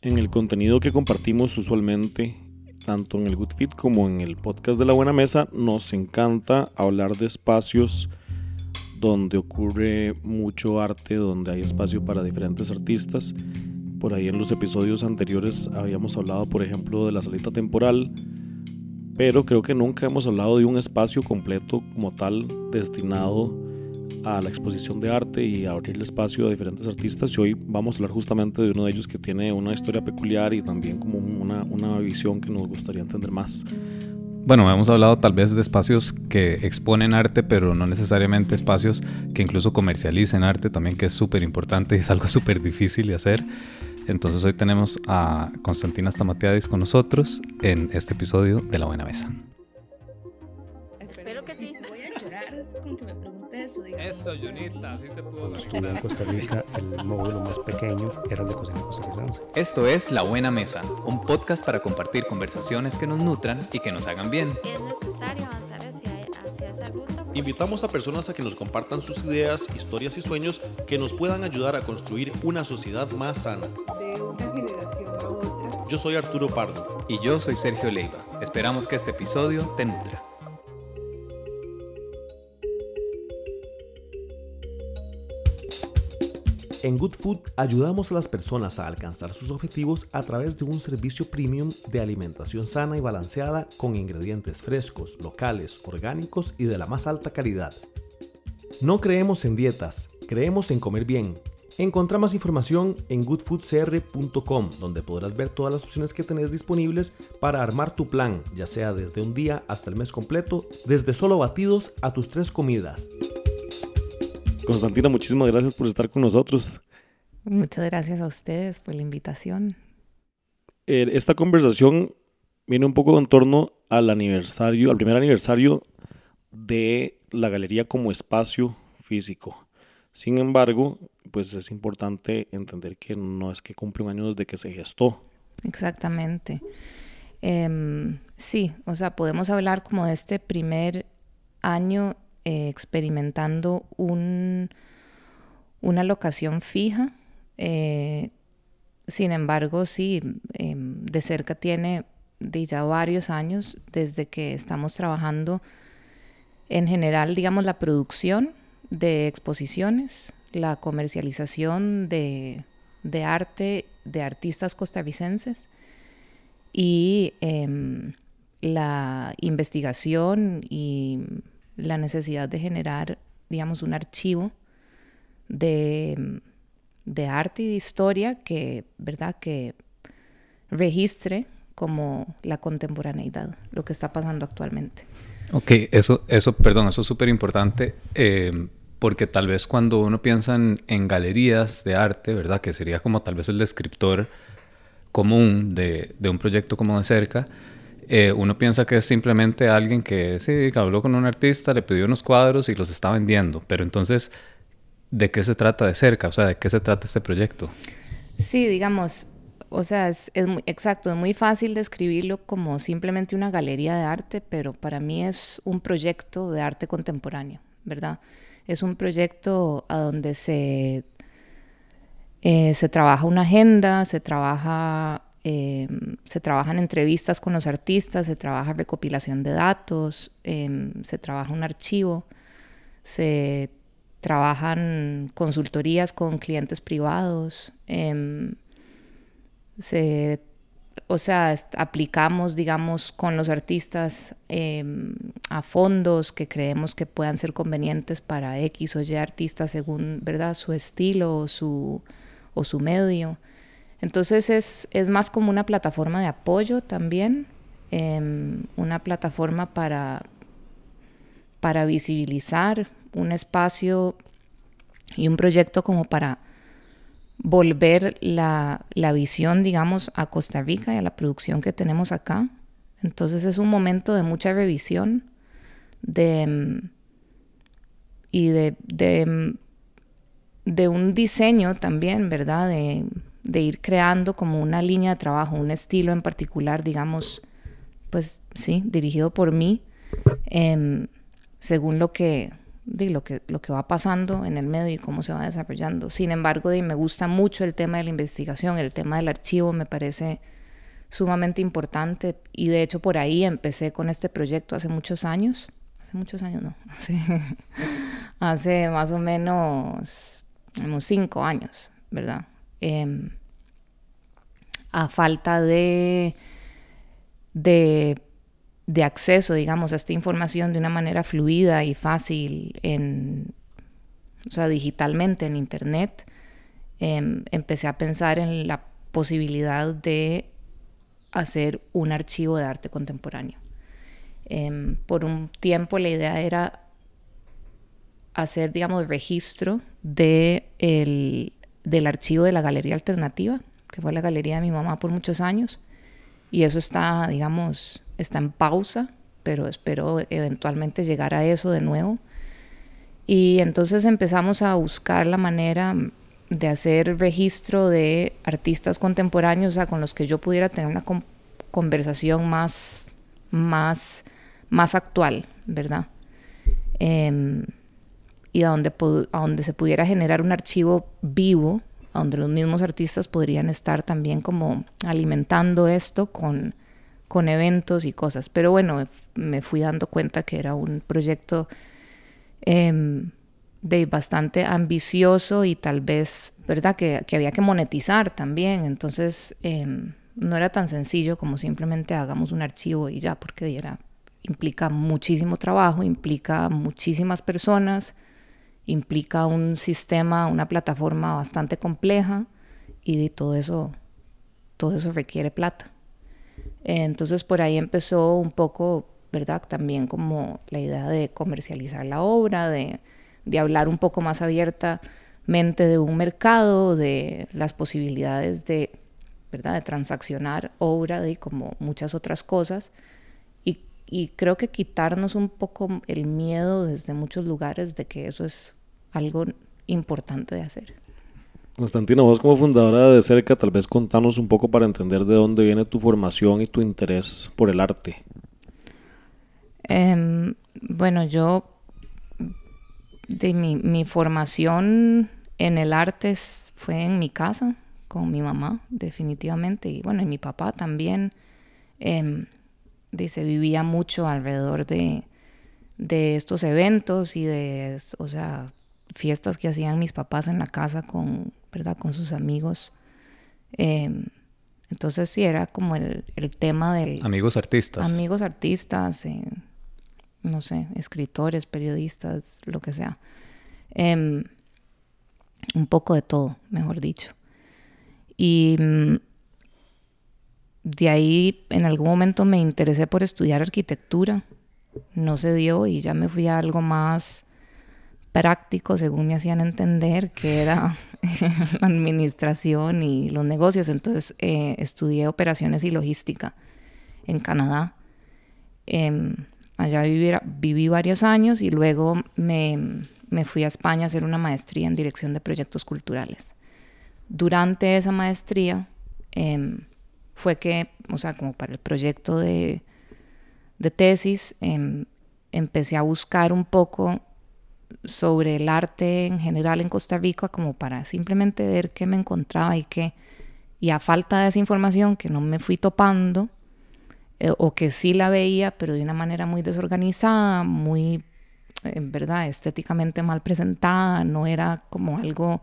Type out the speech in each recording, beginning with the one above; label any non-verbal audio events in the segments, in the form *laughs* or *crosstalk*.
En el contenido que compartimos usualmente, tanto en el Good Fit como en el podcast de la Buena Mesa, nos encanta hablar de espacios donde ocurre mucho arte, donde hay espacio para diferentes artistas. Por ahí en los episodios anteriores habíamos hablado, por ejemplo, de la salita temporal, pero creo que nunca hemos hablado de un espacio completo como tal destinado a la exposición de arte y a abrirle espacio a diferentes artistas. Y hoy vamos a hablar justamente de uno de ellos que tiene una historia peculiar y también como una, una visión que nos gustaría entender más. Bueno, hemos hablado tal vez de espacios que exponen arte, pero no necesariamente espacios que incluso comercialicen arte, también que es súper importante y es algo *laughs* súper difícil de hacer. Entonces hoy tenemos a Constantina Stamatiadis con nosotros en este episodio de La Buena Mesa. Espero que sí. Voy a llorar con que me eso. Junita, así se pudo Cuando estuve en Costa Rica, el módulo más pequeño era el de cocina costarricense. Esto es La Buena Mesa, un podcast para compartir conversaciones que nos nutran y que nos hagan bien. Es necesario avanzar hacia, hacia esa ruta. Invitamos a personas a que nos compartan sus ideas, historias y sueños que nos puedan ayudar a construir una sociedad más sana. de una generación a otra. Yo soy Arturo Pardo. Y yo soy Sergio Leiva. Esperamos que este episodio te nutra. En Good Food ayudamos a las personas a alcanzar sus objetivos a través de un servicio premium de alimentación sana y balanceada con ingredientes frescos, locales, orgánicos y de la más alta calidad. No creemos en dietas, creemos en comer bien. Encontra más información en goodfoodcr.com, donde podrás ver todas las opciones que tenés disponibles para armar tu plan, ya sea desde un día hasta el mes completo, desde solo batidos a tus tres comidas. Constantina, muchísimas gracias por estar con nosotros. Muchas gracias a ustedes por la invitación. Eh, esta conversación viene un poco en torno al aniversario, al primer aniversario de la galería como espacio físico. Sin embargo, pues es importante entender que no es que cumple un año desde que se gestó. Exactamente. Em, sí, o sea, podemos hablar como de este primer año eh, experimentando un, una locación fija. Eh, sin embargo, sí, em, de cerca tiene de ya varios años desde que estamos trabajando en general, digamos, la producción de exposiciones, la comercialización de, de arte de artistas costarricenses y em, la investigación y la necesidad de generar, digamos, un archivo de, de arte y de historia que, ¿verdad?, que registre como la contemporaneidad, lo que está pasando actualmente. Ok, eso, eso, perdón, eso es súper importante eh, porque tal vez cuando uno piensa en, en, galerías de arte, ¿verdad? Que sería como tal vez el descriptor común de, de un proyecto como de cerca, eh, uno piensa que es simplemente alguien que sí, habló con un artista, le pidió unos cuadros y los está vendiendo, pero entonces, ¿de qué se trata de cerca? O sea, ¿de qué se trata este proyecto? Sí, digamos, o sea, es, es muy, exacto, es muy fácil describirlo como simplemente una galería de arte, pero para mí es un proyecto de arte contemporáneo, ¿verdad? Es un proyecto a donde se, eh, se trabaja una agenda, se trabaja, eh, se trabajan entrevistas con los artistas, se trabaja recopilación de datos, eh, se trabaja un archivo, se trabajan consultorías con clientes privados. Eh, se, o sea, aplicamos, digamos, con los artistas a fondos que creemos que puedan ser convenientes para X o Y artistas según, ¿verdad?, su estilo o su, o su medio. Entonces es, es, más como una plataforma de apoyo también, eh, una plataforma para, para visibilizar un espacio y un proyecto como para volver la, la, visión, digamos, a Costa Rica y a la producción que tenemos acá. Entonces es un momento de mucha revisión de, y de, de, de un diseño también, ¿verdad? De, de, ir creando como una línea de trabajo, un estilo en particular, digamos, pues sí, dirigido por mí, eh, según lo que, de lo que, lo que va pasando en el medio y cómo se va desarrollando. Sin embargo, de, me gusta mucho el tema de la investigación, el tema del archivo me parece sumamente importante y de hecho por ahí empecé con este proyecto hace muchos años, hace muchos años no, *laughs* hace, más o menos unos cinco años, ¿verdad? Em, a falta de, de, acceso, digamos, a esta información de una manera fluida y fácil, en, o sea, digitalmente en Internet, em, empecé a pensar en la posibilidad de hacer un archivo de arte contemporáneo. Em, por un tiempo la idea era hacer, digamos, registro de el, del archivo de la Galería Alternativa, que fue la galería de mi mamá por muchos años. Y eso está, digamos, está en pausa, pero espero eventualmente llegar a eso de nuevo. Y entonces empezamos a buscar la manera de hacer registro de artistas contemporáneos, o sea, con los que yo pudiera tener una conversación más, más, más actual, ¿verdad? Em, y a donde, a donde se pudiera generar un archivo vivo, donde los mismos artistas podrían estar también como alimentando esto con, con eventos y cosas. Pero bueno, me fui dando cuenta que era un proyecto em, de bastante ambicioso y tal vez, ¿verdad? Que, que había que monetizar también. Entonces, em, no era tan sencillo como simplemente hagamos un archivo y ya, porque era, implica muchísimo trabajo, implica muchísimas personas, implica un sistema, una plataforma bastante compleja y todo eso, todo eso requiere plata. Entonces por ahí empezó un poco, ¿verdad? También como la idea de comercializar la obra, de, de hablar un poco más abiertamente de un mercado, de las posibilidades de ¿verdad? De transaccionar obra y como muchas otras cosas. Y creo que quitarnos un poco el miedo desde muchos lugares de que eso es algo importante de hacer. Constantina, vos como fundadora de Cerca, tal vez contanos un poco para entender de dónde viene tu formación y tu interés por el arte. Eh, bueno, yo, de mi, mi formación en el arte fue en mi casa con mi mamá, definitivamente, y bueno, y mi papá también. Eh, dice, vivía mucho alrededor de, de estos eventos y de, o sea, fiestas que hacían mis papás en la casa con, ¿verdad? Con sus amigos. Eh, entonces sí, era como el, el, tema del... Amigos artistas. Amigos artistas, eh, no sé, escritores, periodistas, lo que sea. Eh, un poco de todo, mejor dicho. Y mm, de ahí en algún momento me interesé por estudiar arquitectura. No se dio y ya me fui a algo más práctico, según me hacían entender, que era *laughs* administración y los negocios. Entonces eh, estudié operaciones y logística en Canadá. Eh, allá viví, varios años y luego me, me fui a España a hacer una maestría en dirección de proyectos culturales durante esa maestría eh, fue que, o sea, como para el proyecto de, de tesis, eh, empecé a buscar un poco sobre el arte en general en Costa Rica como para simplemente ver qué me encontraba y qué, y a falta de esa información que no me fui topando, eh, o que sí la veía, pero de una manera muy desorganizada, muy, en verdad, estéticamente mal presentada, no era como algo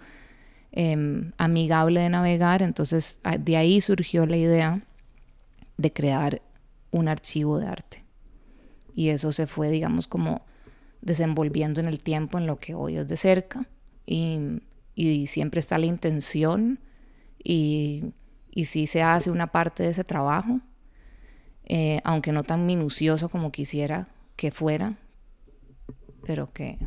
eh, amigable de navegar. Entonces de ahí surgió la idea de crear un archivo de arte. Y eso se fue, digamos, como desenvolviendo en el tiempo en lo que hoy es de cerca. Y, y siempre está la intención y, y se hace una parte de ese trabajo, eh, aunque no tan minucioso como quisiera que fuera, pero que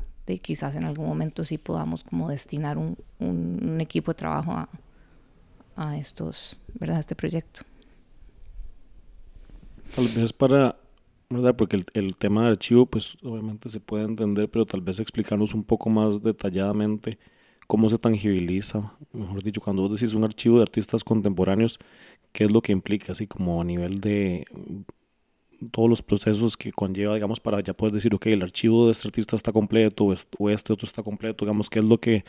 quizás en algún momento sí podamos como destinar un, un, equipo de trabajo a, a estos, ¿verdad? este proyecto. Tal vez para, ¿verdad? Porque el, el, tema de archivo, pues obviamente se puede entender, pero tal vez explicarnos un poco más detalladamente cómo se tangibiliza, mejor dicho, cuando vos decís un archivo de artistas contemporáneos, qué es lo que implica, así como a nivel de, todos los procesos que conlleva, digamos, para ya poder decir, ok, el archivo de este artista está completo o este, o este otro está completo, digamos, qué es lo que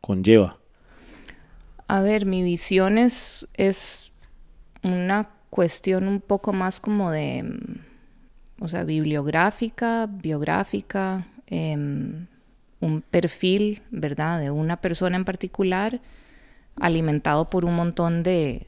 conlleva. A ver, mi visión es, es una cuestión un poco más como de, mm, o sea, bibliográfica, biográfica, em, un perfil, ¿verdad?, de una persona en particular, alimentado por un montón de,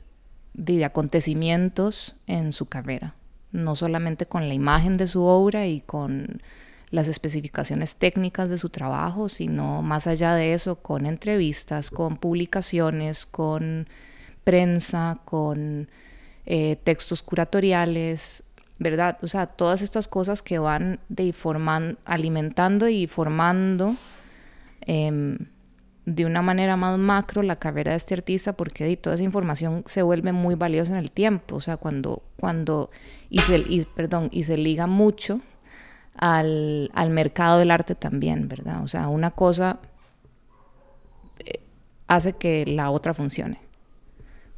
de acontecimientos en su carrera, no solamente con la imagen de su obra y con las especificaciones técnicas de su trabajo, sino más allá de eso, con entrevistas, con publicaciones, con prensa, con eh, textos curatoriales, ¿verdad? O sea, todas estas cosas que van de alimentando y formando em, de una manera más macro la carrera de este artista porque toda esa información se vuelve muy valiosa en el tiempo, o sea, cuando, cuando y, se, y, perdón, y se liga mucho al, al, mercado del arte también, ¿verdad? O sea, una cosa eh, hace que la otra funcione.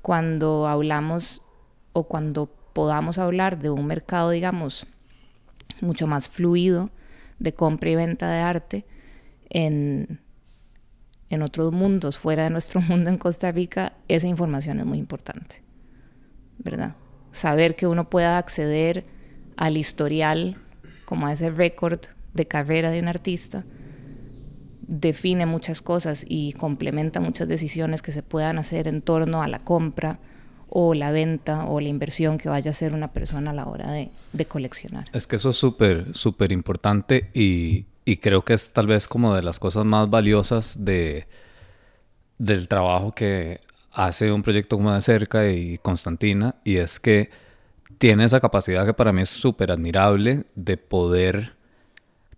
Cuando hablamos o cuando podamos hablar de un mercado, digamos, mucho más fluido de compra y venta de arte en, en otros mundos, fuera de nuestro *laughs* mundo en Costa Rica, esa información es muy importante, ¿verdad? Saber que uno pueda acceder al historial como a ese récord de carrera de un artista, define muchas cosas y complementa muchas decisiones que se puedan hacer en torno a la compra o la venta o la inversión que vaya a hacer una persona a la hora de, de coleccionar. Es que eso es súper, súper importante y, y, creo que es tal vez como de las cosas más valiosas de, del trabajo que hace un proyecto como de cerca y Constantina y es que tiene esa capacidad que para mí es súper admirable de poder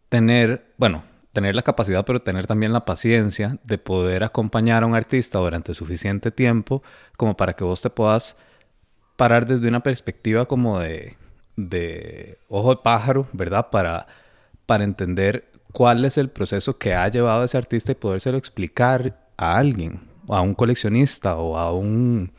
tener, bueno, tener la capacidad, pero tener también la paciencia de poder acompañar a un artista durante suficiente tiempo como para que vos te puedas parar desde una perspectiva como de, de ojo de pájaro, ¿verdad? Para, para entender cuál es el proceso que ha llevado a ese artista y podérselo explicar a alguien, a un coleccionista o a un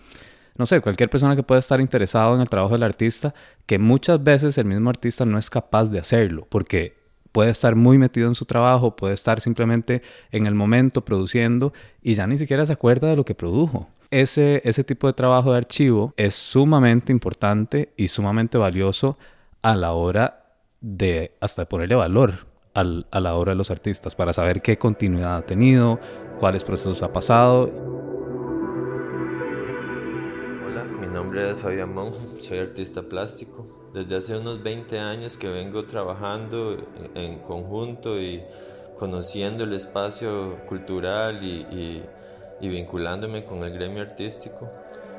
no sé, cualquier persona que pueda estar interesado en el trabajo del artista, que muchas veces el mismo artista no es capaz de hacerlo, porque puede estar muy metido en su trabajo, puede estar simplemente en el momento produciendo y ya ni siquiera se acuerda de lo que produjo. Ese, ese tipo de trabajo de archivo es sumamente importante y sumamente valioso a la hora de hasta ponerle valor al, a la obra de los artistas para saber qué continuidad ha tenido, cuáles procesos ha pasado. Nombre es Fabián Monjo, soy artista plástico. Desde hace unos 20 años que vengo trabajando en, conjunto y conociendo el espacio cultural y, vinculándome con el gremio artístico.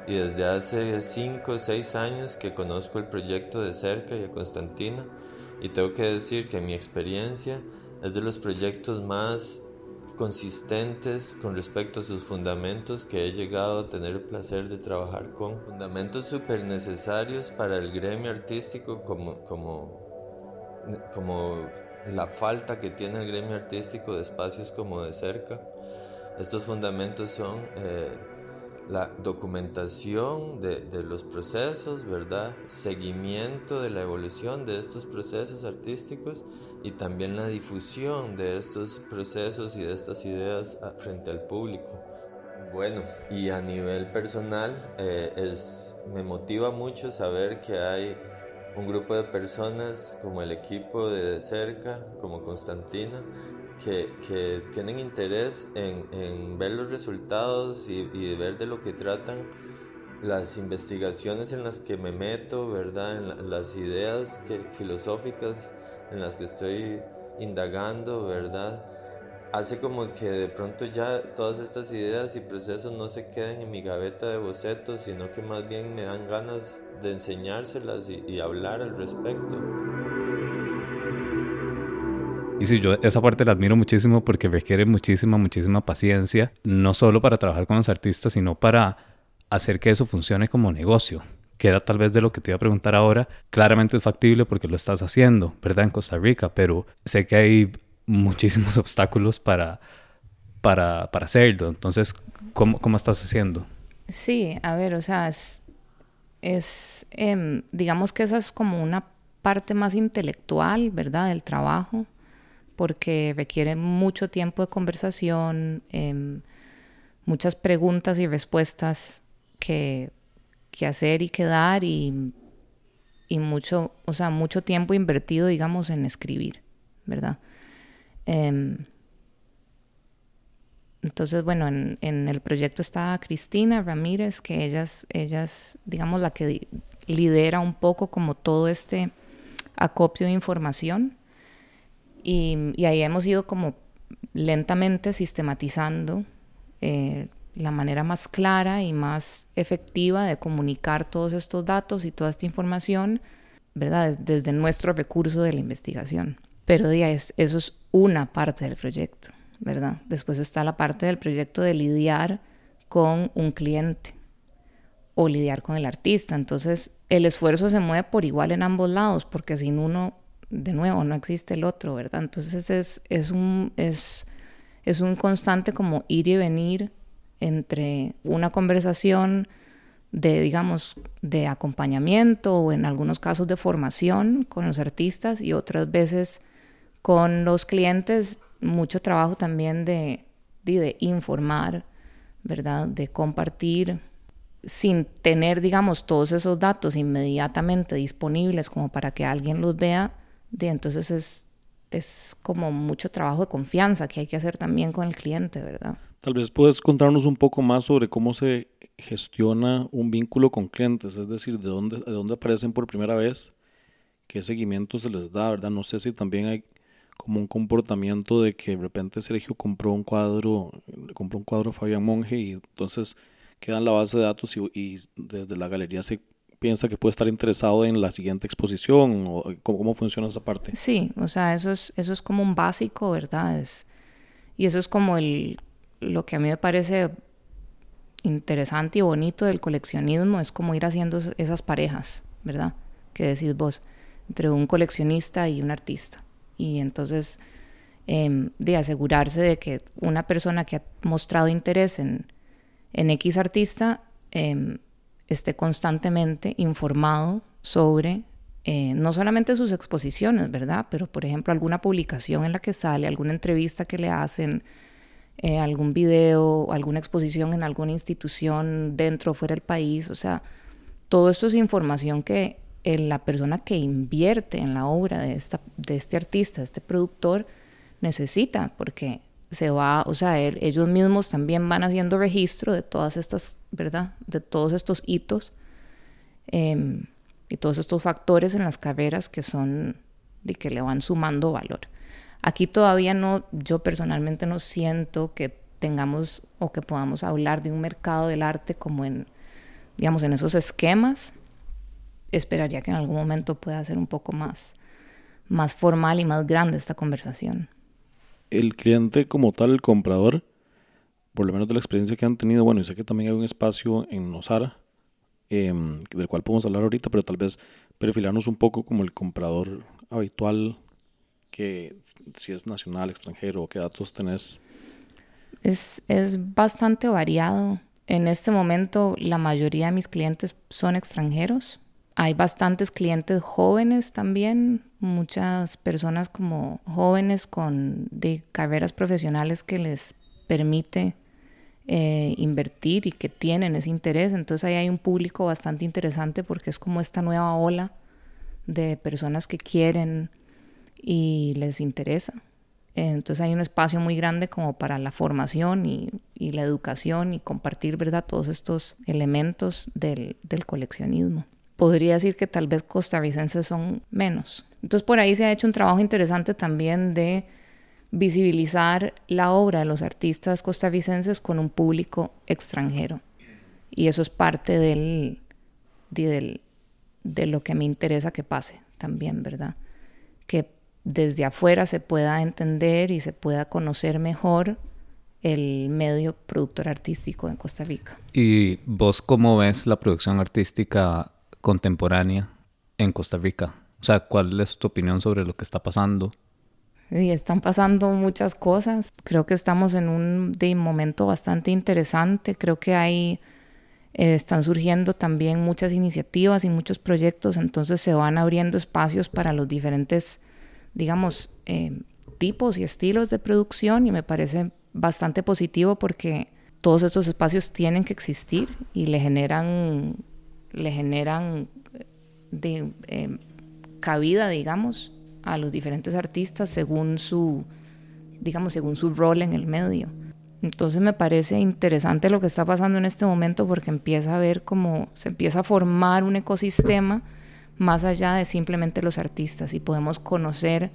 Y desde hace 5 o 6 años que conozco el proyecto de cerca y a Constantina. Y tengo que decir que mi experiencia es de los proyectos más consistentes con respecto a sus fundamentos que he llegado a tener el placer de trabajar con. Fundamentos súper necesarios para el gremio artístico como, como, como la falta que tiene el gremio artístico de espacios como de cerca. Estos fundamentos son eh, la documentación de, de, los procesos, ¿verdad? Seguimiento de la evolución de estos procesos artísticos y también la difusión de estos procesos y de estas ideas frente al público. Bueno, y a nivel personal eh, es, me motiva mucho saber que hay un grupo de personas como el equipo de cerca, como Constantina, que, tienen interés en, ver los resultados y, ver de lo que tratan las investigaciones en las que me meto, ¿verdad? En las ideas filosóficas en las que estoy indagando, ¿verdad? Hace como que de pronto ya todas estas ideas y procesos no se queden en mi gaveta de bocetos, sino que más bien me dan ganas de enseñárselas y hablar al respecto. Y sí, yo esa parte la admiro muchísimo porque requiere muchísima, muchísima paciencia, no solo para trabajar con los artistas, sino para hacer que eso funcione como negocio que era tal vez de lo que te iba a preguntar ahora, claramente es factible porque lo estás haciendo, ¿verdad? En Costa Rica, pero sé que hay muchísimos *laughs* obstáculos para, para, para hacerlo. Entonces, ¿cómo, ¿cómo, estás haciendo? Sí, a ver, o sea, es, es em, digamos que esa es como una parte más intelectual, ¿verdad? Del trabajo, porque requiere mucho tiempo de conversación, em, muchas preguntas y respuestas que, que hacer y que dar y, y, mucho, o sea, mucho tiempo invertido, digamos, en escribir, ¿verdad? Em, entonces, bueno, en, el proyecto está Cristina Ramírez, que ella es, ella es, digamos, la que lidera un poco como todo este acopio de información. Y, y ahí hemos ido como lentamente sistematizando eh, la manera más clara y más efectiva de comunicar todos estos datos y toda esta información, ¿verdad? Desde nuestro recurso de la investigación. Pero eso es una parte del proyecto, ¿verdad? Después está la parte del proyecto de lidiar con un cliente o lidiar con el artista. Entonces, el esfuerzo se mueve por igual en ambos lados, porque sin uno, de nuevo, no existe el otro, ¿verdad? Entonces, es, es, un, es, es un constante como ir y venir entre una conversación de, digamos, de acompañamiento o en algunos casos de formación con los artistas y otras veces con los clientes, mucho trabajo también de, de, de informar, ¿verdad? De compartir sin tener, digamos, todos esos datos inmediatamente disponibles como para que alguien los vea, de, entonces es, es como mucho trabajo de confianza que hay que hacer también con el cliente, ¿verdad? Tal vez puedes contarnos un poco más sobre cómo se gestiona un vínculo con clientes, es decir, de dónde, de dónde aparecen por primera vez, qué seguimiento se les da, ¿verdad? No sé si también hay como un comportamiento de que de repente Sergio compró un cuadro, compró un cuadro Fabián Monge y entonces queda en la base de datos y, y desde la galería se piensa que puede estar interesado en la siguiente exposición o cómo, funciona esa parte. Sí, o sea, eso es, eso es como un básico, ¿verdad? Y eso es como el lo que a mí me parece interesante y bonito del coleccionismo es como ir haciendo esas parejas, ¿verdad? Que decís vos, entre un coleccionista y un artista. Y entonces, eh, de asegurarse de que una persona que ha mostrado interés en, en X artista eh, esté constantemente informado sobre eh, no solamente sus exposiciones, ¿verdad? Pero, por ejemplo, alguna publicación en la que sale, alguna entrevista que le hacen, eh, algún video, alguna exposición en alguna institución dentro o fuera del país. O sea, todo esto es información que eh, la persona que invierte en la obra de, esta, de este artista, de este productor, necesita, porque se va, o sea, ellos mismos también van haciendo registro de todas estas, ¿verdad? De todos estos hitos eh, y todos estos factores en las carreras que son, de que le van sumando valor. Aquí todavía no, yo personalmente no siento que tengamos o que podamos hablar de un mercado del arte como en, digamos, en esos esquemas. Esperaría que en algún momento pueda ser un poco más, más formal y más grande esta conversación. El cliente como tal, el comprador, por lo menos de la experiencia que han tenido, bueno, y sé que también hay un espacio en Nosara, eh, del cual podemos hablar ahorita, pero tal vez perfilarnos un poco como el comprador habitual que si es nacional, extranjero, qué datos tenés? Es, es bastante variado. En este momento la mayoría de mis clientes son extranjeros. Hay bastantes clientes jóvenes también, muchas personas como jóvenes con de carreras profesionales que les permite eh, invertir y que tienen ese interés. Entonces ahí hay un público bastante interesante porque es como esta nueva ola de personas que quieren y les interesa. Entonces hay un espacio muy grande como para la formación y, y la educación y compartir, ¿verdad?, todos estos elementos del, del, coleccionismo. Podría decir que tal vez costarricenses son menos. Entonces por ahí se ha hecho un trabajo interesante también de visibilizar la obra de los artistas costarricenses con un público extranjero. Y eso es parte del, del, de lo que me interesa que pase también, ¿verdad? Que desde afuera se pueda entender y se pueda conocer mejor el medio productor artístico en Costa Rica. ¿Y vos cómo ves la producción artística contemporánea en Costa Rica? O sea, ¿cuál es tu opinión sobre lo que está pasando? Y están pasando muchas cosas. Creo que estamos en un momento bastante interesante. Creo que hay eh, están surgiendo también muchas iniciativas y muchos proyectos, entonces se van abriendo espacios para los diferentes, digamos, eh, tipos y estilos de producción y me parece bastante positivo porque todos estos espacios tienen que existir y le generan, le generan eh, cabida, digamos, a los diferentes artistas según su, digamos, según su rol en el medio. Entonces me parece interesante lo que está pasando en este momento porque empieza a ver cómo se empieza a formar un ecosistema más allá de simplemente los artistas y podemos conocer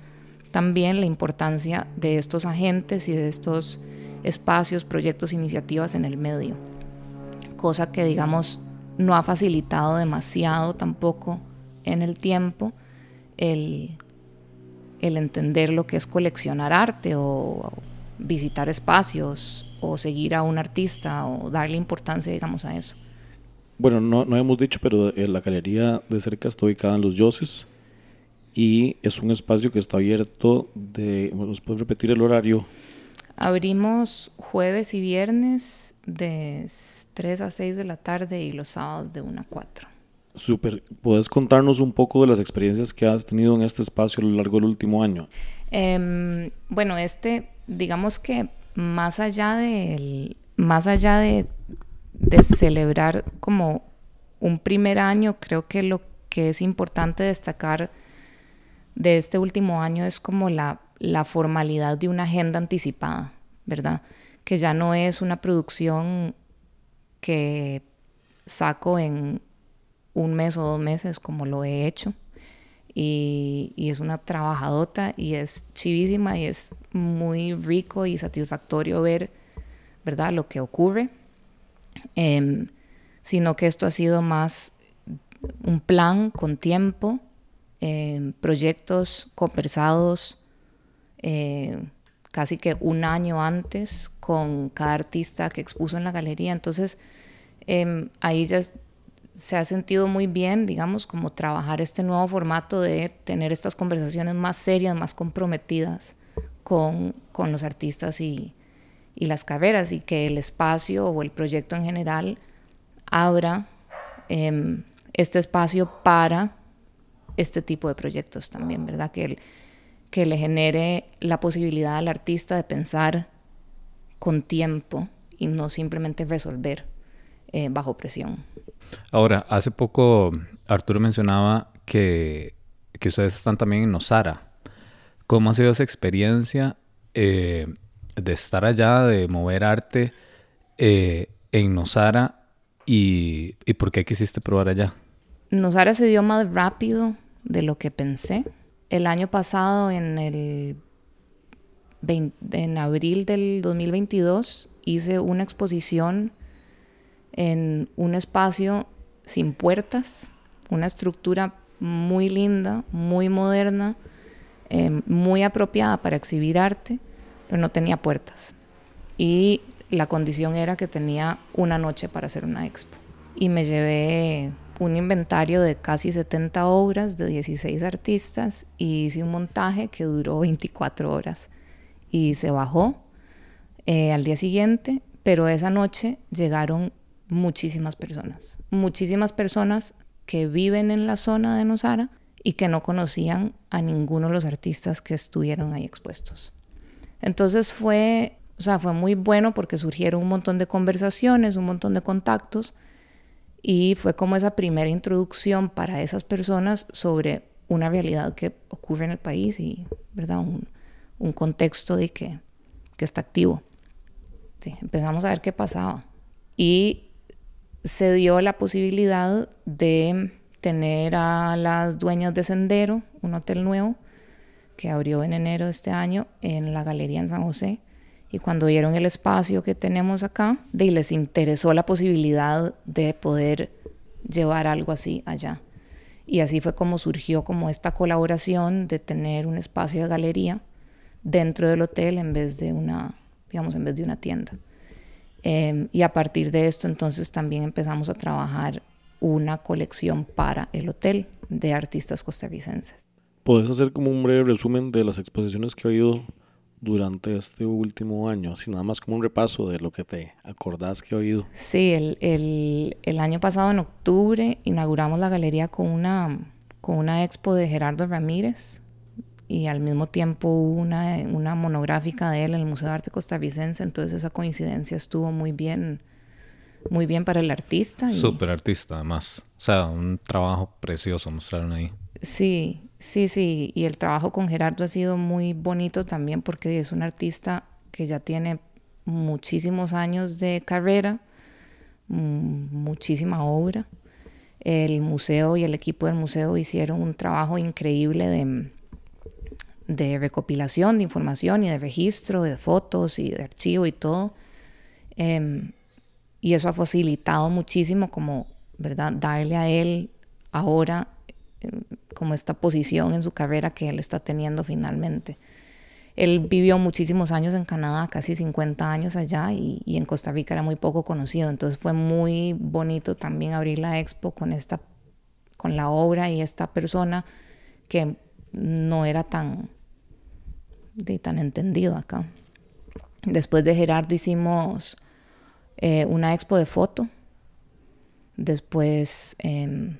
también la importancia de estos agentes y de estos espacios, proyectos, iniciativas en el medio. Cosa que digamos no ha facilitado demasiado tampoco en el tiempo el, el entender lo que es coleccionar arte o visitar espacios o seguir a un artista o darle importancia, digamos, a eso. Bueno, no, no hemos dicho, pero eh, la galería de cerca está ubicada en Los Yoses y es un espacio que está abierto de... ¿Nos puedes repetir el horario? Abrimos jueves y viernes de 3 a 6 de la tarde y los sábados de 1 a 4. Súper. ¿Puedes contarnos un poco de las experiencias que has tenido en este espacio a lo largo del último año? Eh, bueno, este, digamos que más allá del, más allá de, de celebrar como un primer año, creo que lo que es importante destacar de este último año es como la, la formalidad de una agenda anticipada, ¿verdad? Que ya no es una producción que saco en un mes o dos meses como lo he hecho. Y, es una trabajadota y es chivísima y es muy rico y satisfactorio ver, ¿verdad?, lo que ocurre. Eh, sino que esto ha sido más un plan con tiempo eh, proyectos conversados eh, casi que un año antes con cada artista que expuso en la galería. Entonces, eh, ahí ya se ha sentido muy bien, digamos, como trabajar este nuevo formato de tener estas conversaciones más serias, más comprometidas con, con los artistas y, y, las carreras y que el espacio o el proyecto en general abra em, este espacio para este tipo de proyectos también, ¿verdad? Que, que le genere la posibilidad al artista de pensar con tiempo y no simplemente resolver eh, bajo presión. Ahora, hace poco Arturo mencionaba que, que ustedes están también en Nosara. ¿Cómo ha sido esa experiencia eh, de estar allá, de mover arte eh, en Nosara y, y por qué quisiste probar allá? Nosara se dio más rápido de lo que pensé. El año pasado, en, el 20, en abril del 2022, hice una exposición en un espacio sin puertas, una estructura muy linda, muy moderna, eh, muy apropiada para exhibir arte, pero no tenía puertas. Y la condición era que tenía una noche para hacer una expo. Y me llevé un inventario de casi 70 obras de 16 artistas y hice un montaje que duró 24 horas y se bajó eh, al día siguiente, pero esa noche llegaron muchísimas personas, muchísimas personas que viven en la zona de Nosara y que no conocían a ninguno de los artistas que estuvieron ahí expuestos. Entonces fue, o sea, fue muy bueno porque surgieron un montón de conversaciones, un montón de contactos y fue como esa primera introducción para esas personas sobre una realidad que ocurre en el país y ¿verdad? Un, un contexto de que, que está activo. Sí, empezamos a ver qué pasaba y se dio la posibilidad de tener a las dueñas de Sendero, un hotel nuevo que abrió en enero de este año en la galería en San José, cuando vieron el espacio que tenemos acá, de, les interesó la posibilidad de poder llevar algo así allá. Y así fue como surgió como esta colaboración de tener un espacio de galería dentro del hotel en vez de una, digamos, en vez de una tienda. Eh, y a partir de esto entonces también empezamos a trabajar una colección para el hotel de artistas costarricenses. ¿Puedes hacer como un breve resumen de las exposiciones que ha habido durante este último año? Así nada más como un repaso de lo que te acordás que he oído. Sí, el, el, el año pasado en octubre inauguramos la galería con una, con una expo de Gerardo Ramírez y al mismo tiempo hubo una, una monográfica de él en el Museo de Arte Costarricense, entonces esa coincidencia estuvo muy bien, muy bien para el artista. y- Súper artista, además. O sea, un trabajo precioso mostraron ahí. Sí, sí, sí. Y el trabajo con Gerardo ha sido muy bonito también porque es un artista que ya tiene muchísimos años de carrera, mm, muchísima obra. El museo y el equipo del museo hicieron un trabajo increíble de, de recopilación de información y de registro, de fotos y de archivo y todo. Em, y eso ha facilitado muchísimo como, ¿verdad? Darle a él ahora como esta posición en su carrera que él está teniendo finalmente. Él vivió muchísimos años en Canadá, casi 50 años allá, y, en Costa Rica era muy poco conocido. Entonces fue muy bonito también abrir la expo con, esta, con la obra y esta persona que no era tan, de, tan entendido acá. Después de Gerardo hicimos eh, una expo de foto. Después, em,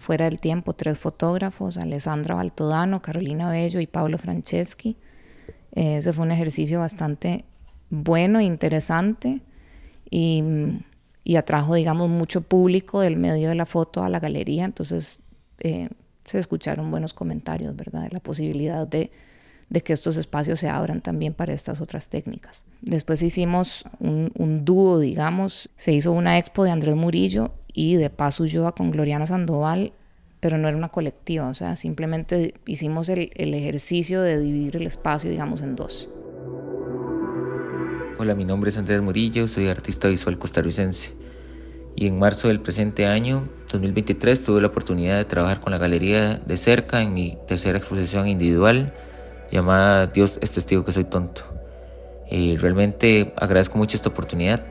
fuera del tiempo, tres fotógrafos, Alessandra Baltodano, Carolina Bello y Pablo Franceschi. Eh, ese fue un ejercicio bastante bueno e interesante y, y atrajo, digamos, mucho público del medio de la foto a la galería. Entonces, eh, se escucharon buenos comentarios, ¿verdad? De la posibilidad de, de que estos espacios se abran también para estas otras técnicas. Después hicimos un, un dúo, digamos, se hizo una expo de Andrés Murillo y de Paz Ulloa con Gloriana Sandoval, pero no era una colectiva, o sea, simplemente hicimos el, el ejercicio de dividir el espacio, digamos, en dos. Hola, mi nombre es Andrés Murillo, soy artista visual costarricense. Y en marzo del presente año, 2023, tuve la oportunidad de trabajar con la galería de cerca en mi tercera exposición individual llamada Dios es testigo que soy tonto. Y realmente agradezco mucho esta oportunidad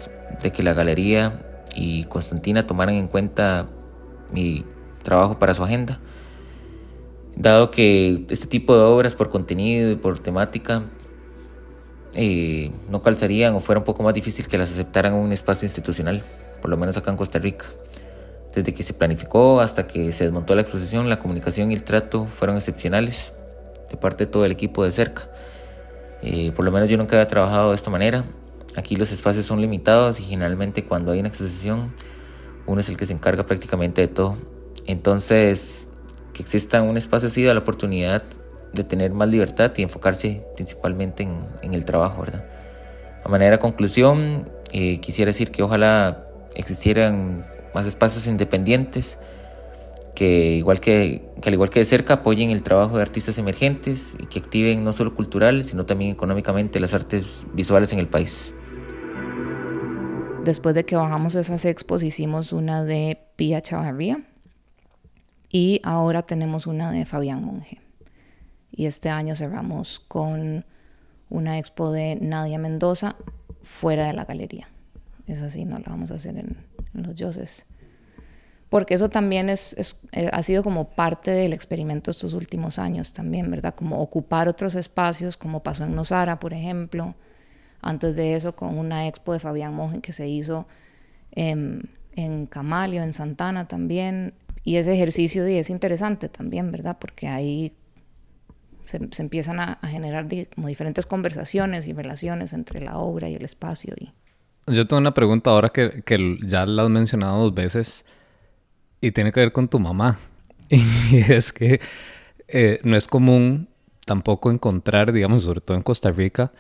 de que la galería y Constantina tomaran en cuenta mi trabajo para su agenda. Dado que este tipo de obras por contenido y por temática eh, no calzarían o fuera un poco más difícil que las aceptaran en un espacio institucional, por lo menos acá en Costa Rica. Desde que se planificó hasta que se desmontó la exposición, la comunicación y el trato fueron excepcionales de parte de todo el equipo de cerca. Eh, por lo menos yo nunca había trabajado de esta manera. Aquí los espacios son limitados y generalmente cuando hay una exposición uno es el que se encarga prácticamente de todo. Entonces, que exista un espacio así da la oportunidad de tener más libertad y enfocarse principalmente en, el trabajo, ¿verdad? A manera de conclusión, eh, quisiera decir que ojalá existieran más espacios independientes que igual que, que al igual que de cerca apoyen el trabajo de artistas emergentes y que activen no solo cultural, sino también económicamente las artes visuales en el país. Después de que bajamos esas expos, hicimos una de Pía Chavarría y ahora tenemos una de Fabián Monge. Y este año cerramos con una expo de Nadia Mendoza fuera de la galería. Es así, no la vamos a hacer en, los Yoses. Porque eso también es, eh, ha sido como parte del experimento estos últimos años también, ¿verdad? Como ocupar otros espacios, como pasó en Nosara, por ejemplo. Antes de eso, con una expo de Fabián Monge que se hizo en, en Camalio, en Santana también. Y ese ejercicio es interesante también, ¿verdad? Porque ahí se, empiezan a, generar di, diferentes conversaciones y relaciones entre la obra y el espacio. Y... Yo tengo una pregunta ahora que, que ya la has mencionado dos veces y tiene que ver con tu mamá. *laughs* Y es que eh, no es común tampoco encontrar, digamos, sobre todo en Costa Rica,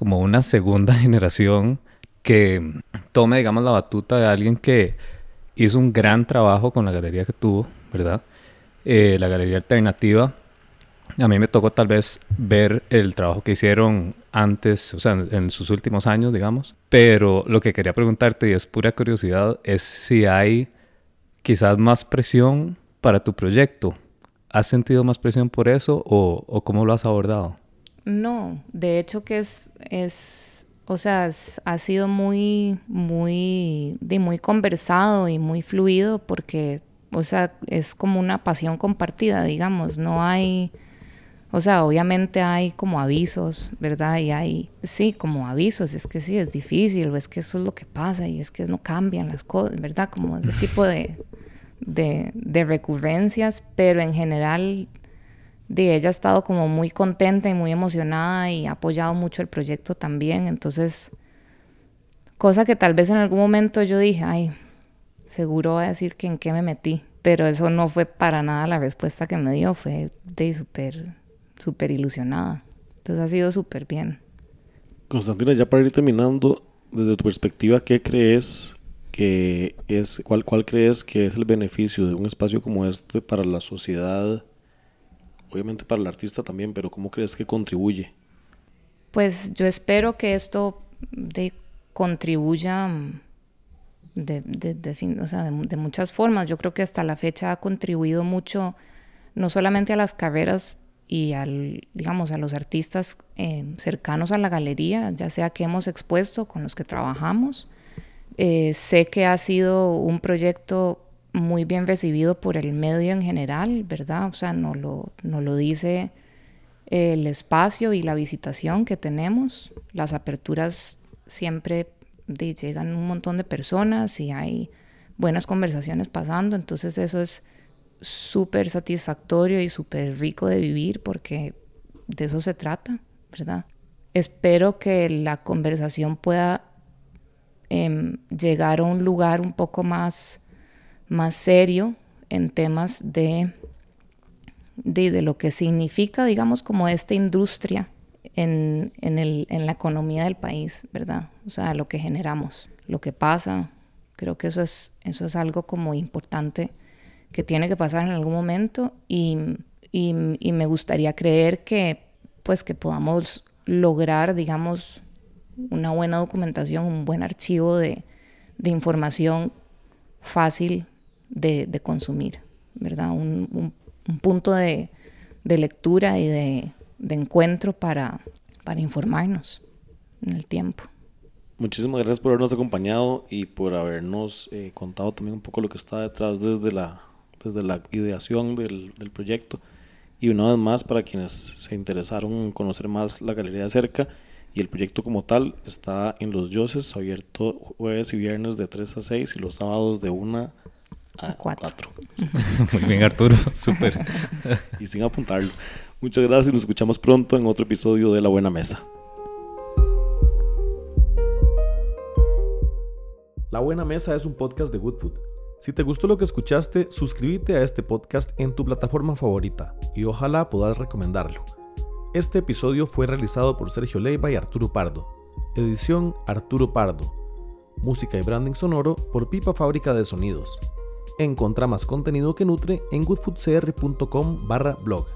como una segunda *laughs* generación que tome, digamos, la batuta de alguien que hizo un gran trabajo con la galería que tuvo, ¿verdad? Eh, la galería alternativa. A mí me tocó tal vez ver el trabajo que hicieron antes, o sea, en, sus últimos años, digamos. Pero lo que quería preguntarte, y es pura curiosidad, es si hay quizás más presión para tu proyecto. ¿Has sentido más presión por eso o cómo lo has abordado? No, de hecho que es, es o sea, ha sido muy, muy, de muy conversado y muy fluido porque, o sea, es como una pasión compartida, digamos, no hay, O sea, obviamente hay como avisos, ¿verdad? Y hay, sí, como avisos, es que sí, es difícil, o es que eso es lo que pasa y es que no cambian las cosas, ¿verdad? Como ese tipo de, de recurrencias, pero en general de ella ha estado como muy contenta y muy emocionada y ha apoyado mucho el proyecto también. Entonces, cosa que tal vez en algún momento yo dije, ay, seguro va a decir que en qué me metí. Pero eso no fue para nada la respuesta que me dio, fue de súper, súper ilusionada. Entonces ha sido súper bien. Constantina, ya para ir terminando, desde tu perspectiva, ¿qué crees que es, cuál, cuál crees que es el beneficio de un espacio como este para la sociedad? Obviamente para el artista también, pero ¿cómo crees que contribuye? Pues yo espero que esto de, contribuya mm, de, de, o sea, de, muchas formas. Yo creo que hasta la fecha ha contribuido mucho, no solamente a las carreras y al, digamos, a los artistas eh, cercanos a la galería, ya sea que hemos expuesto, con los que trabajamos. Eh, sé que ha sido un proyecto muy bien recibido por el medio en general, ¿verdad? O sea, no lo, lo dice el espacio y la visitación que tenemos. Las aperturas siempre llegan un montón de personas y hay buenas conversaciones pasando, entonces eso es súper satisfactorio y súper rico de vivir porque de eso se trata, ¿verdad? Espero que la conversación pueda em, llegar a un lugar un poco más más serio en temas de, de, lo que significa, digamos, como esta industria en, en, el, en la economía del país, ¿verdad? O sea, lo que generamos, lo que pasa. Creo que eso es, eso es algo como importante que tiene que pasar en algún momento y, y, y me gustaría creer que, pues, que podamos lograr, digamos, una buena documentación, un buen archivo de, de información fácil de, consumir, ¿verdad? Un, punto de, lectura y de, encuentro para, informarnos en el tiempo. Muchísimas gracias por habernos acompañado y por habernos eh, contado también un poco lo que está detrás desde la, desde la ideación del, proyecto. Y una vez más, para quienes se interesaron en conocer más la galería de cerca y el proyecto como tal, está en Los Yoses, abierto jueves y viernes de 3 a 6 y los sábados de 1 a cuatro. *laughs* Muy bien, Arturo, *laughs* súper. y sin apuntarlo. Muchas gracias y nos escuchamos pronto en otro episodio de La Buena Mesa. La Buena Mesa es un podcast de Good Food. Si te gustó lo que escuchaste, suscríbete a este podcast en tu plataforma favorita y ojalá puedas recomendarlo. Este episodio fue realizado por Sergio Leiva y Arturo Pardo. Edición Arturo Pardo. Música y branding sonoro por Pipa Fábrica de Sonidos. Encontra más contenido que nutre en goodfoodcr.com barra blog.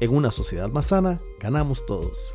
En una sociedad más sana, ganamos todos.